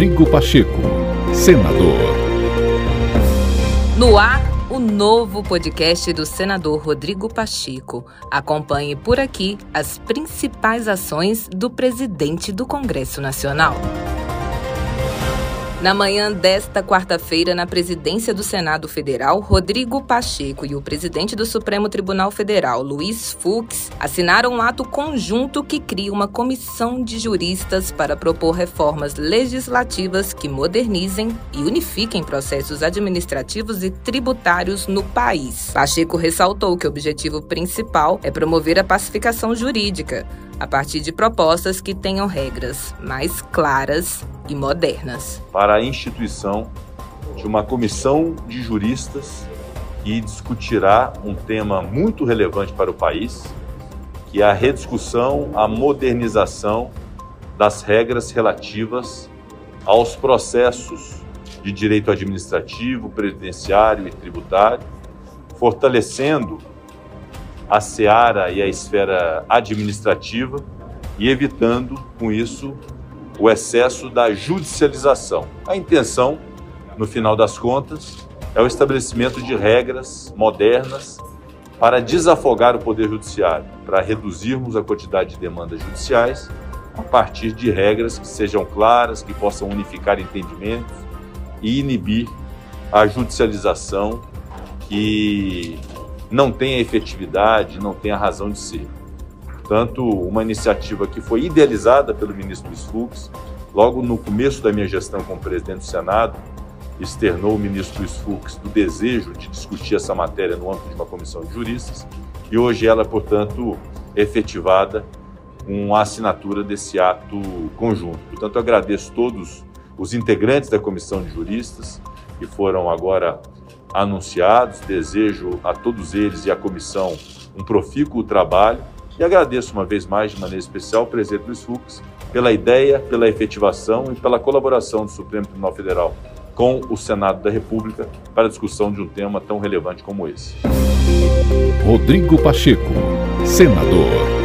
Rodrigo Pacheco, senador. No ar, o novo podcast do senador Rodrigo Pacheco. Acompanhe por aqui as principais ações do presidente do Congresso Nacional. Na manhã desta quarta-feira, na presidência do Senado Federal, Rodrigo Pacheco e o presidente do Supremo Tribunal Federal, Luiz Fux, assinaram um ato conjunto que cria uma comissão de juristas para propor reformas legislativas que modernizem e unifiquem processos administrativos e tributários no país. Pacheco ressaltou que o objetivo principal é promover a pacificação jurídica a partir de propostas que tenham regras mais claras e modernas. Para a instituição de uma comissão de juristas que discutirá um tema muito relevante para o país, que é a rediscussão, a modernização das regras relativas aos processos de direito administrativo, previdenciário e tributário, fortalecendo a seara e a esfera administrativa e evitando, com isso, o excesso da judicialização. A intenção, no final das contas, é o estabelecimento de regras modernas para desafogar o Poder Judiciário, para reduzirmos a quantidade de demandas judiciais a partir de regras que sejam claras, que possam unificar entendimentos e inibir a judicialização que não tem a efetividade, não tem a razão de ser. Portanto, uma iniciativa que foi idealizada pelo ministro Luiz Fux, logo no começo da minha gestão como presidente do Senado, externou o ministro Luiz Fux do desejo de discutir essa matéria no âmbito de uma comissão de juristas, e hoje ela, portanto, é efetivada com a assinatura desse ato conjunto. Portanto, agradeço todos os integrantes da comissão de juristas que foram agora anunciados. Desejo a todos eles e à comissão um profícuo trabalho e agradeço uma vez mais, de maneira especial, ao presidente Luiz Fux pela ideia, pela efetivação e pela colaboração do Supremo Tribunal Federal com o Senado da República para a discussão de um tema tão relevante como esse. Rodrigo Pacheco, senador.